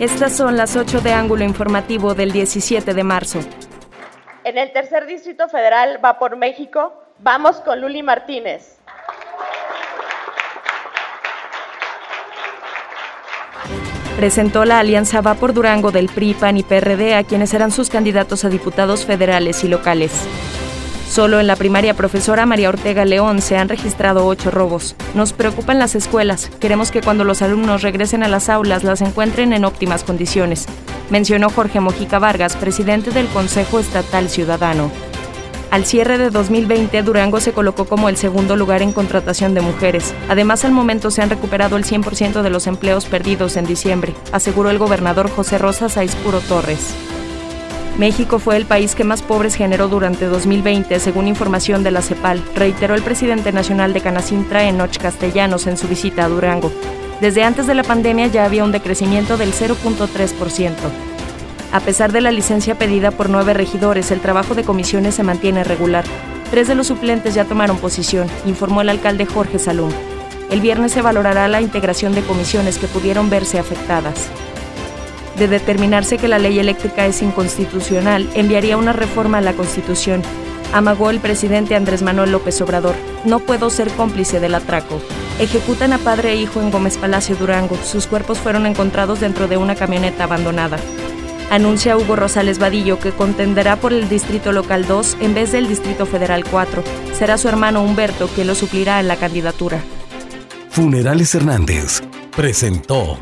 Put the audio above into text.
Estas son las 8 de ángulo informativo del 17 de marzo. En el tercer distrito federal va por México. Vamos con Luli Martínez. presentó la alianza Va por Durango del PRI, PAN y PRD a quienes serán sus candidatos a diputados federales y locales. Solo en la primaria profesora María Ortega León se han registrado ocho robos. Nos preocupan las escuelas. Queremos que cuando los alumnos regresen a las aulas las encuentren en óptimas condiciones, mencionó Jorge Mojica Vargas, presidente del Consejo Estatal Ciudadano. Al cierre de 2020, Durango se colocó como el segundo lugar en contratación de mujeres. Además, al momento se han recuperado el 100% de los empleos perdidos en diciembre, aseguró el gobernador José Rosa Saizpuro Torres. México fue el país que más pobres generó durante 2020, según información de la CEPAL, reiteró el presidente nacional de Canacintra, Enoch Castellanos, en su visita a Durango. Desde antes de la pandemia ya había un decrecimiento del 0.3%. A pesar de la licencia pedida por nueve regidores, el trabajo de comisiones se mantiene regular. Tres de los suplentes ya tomaron posición, informó el alcalde Jorge Salum. El viernes se valorará la integración de comisiones que pudieron verse afectadas. De determinarse que la ley eléctrica es inconstitucional, enviaría una reforma a la Constitución. Amagó el presidente Andrés Manuel López Obrador. No puedo ser cómplice del atraco. Ejecutan a padre e hijo en Gómez Palacio Durango. Sus cuerpos fueron encontrados dentro de una camioneta abandonada anuncia Hugo Rosales Vadillo que contenderá por el Distrito Local 2 en vez del Distrito Federal 4. Será su hermano Humberto quien lo suplirá en la candidatura. Funerales Hernández presentó